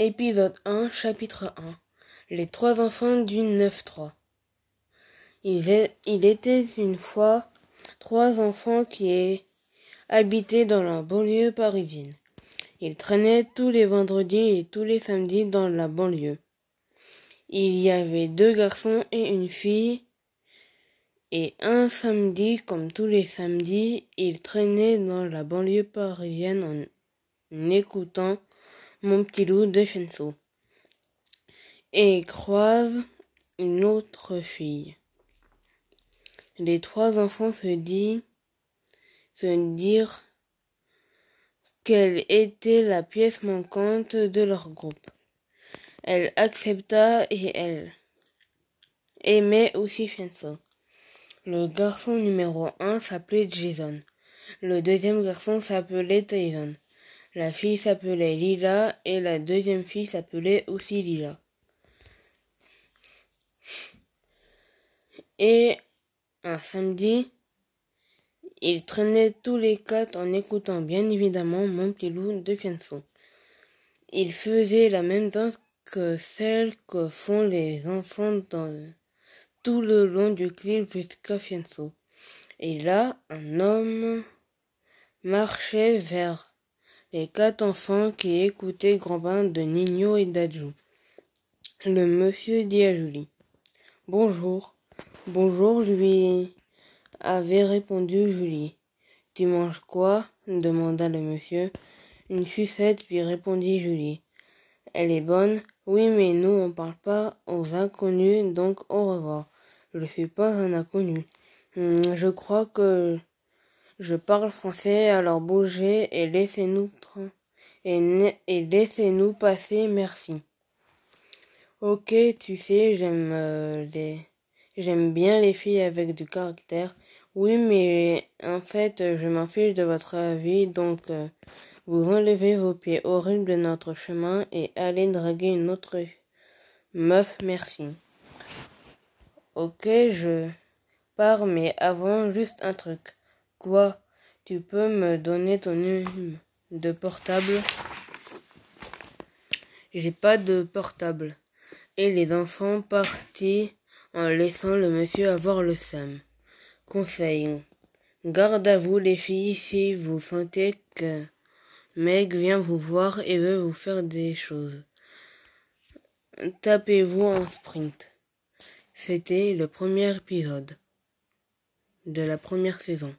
Épisode 1, chapitre 1 Les trois enfants du 9-3 il, il était une fois trois enfants qui habitaient dans la banlieue parisienne. Ils traînaient tous les vendredis et tous les samedis dans la banlieue. Il y avait deux garçons et une fille, et un samedi, comme tous les samedis, ils traînaient dans la banlieue parisienne en écoutant mon petit loup de Chenso et croise une autre fille. Les trois enfants se disent, se dirent quelle était la pièce manquante de leur groupe. Elle accepta et elle aimait aussi Chenso. Le garçon numéro un s'appelait Jason. Le deuxième garçon s'appelait Tyson. La fille s'appelait Lila et la deuxième fille s'appelait aussi Lila. Et un samedi, ils traînaient tous les quatre en écoutant bien évidemment Mon petit de Fianso. Ils faisaient la même danse que celle que font les enfants dans tout le long du clip jusqu'à Fianso. Et là, un homme marchait vers les quatre enfants qui écoutaient grand-bain de Nino et d'Adjou. Le monsieur dit à Julie. Bonjour. Bonjour, lui avait répondu Julie. Tu manges quoi? demanda le monsieur. Une sucette, lui répondit Julie. Elle est bonne. Oui, mais nous, on parle pas aux inconnus, donc au revoir. Je ne suis pas un inconnu. Hum, je crois que je parle français, alors bougez et laissez-nous et, et laissez-nous passer, merci. Ok, tu sais, j'aime euh, les j'aime bien les filles avec du caractère. Oui, mais en fait, je m'en fiche de votre avis, donc euh, vous enlevez vos pieds horribles de notre chemin et allez draguer une autre meuf, merci. Ok, je pars, mais avant, juste un truc. Quoi Tu peux me donner ton numéro de portable? J'ai pas de portable. Et les enfants partis en laissant le monsieur avoir le seum. Conseil. Garde à vous les filles si vous sentez que mec vient vous voir et veut vous faire des choses. Tapez-vous en sprint. C'était le premier épisode de la première saison.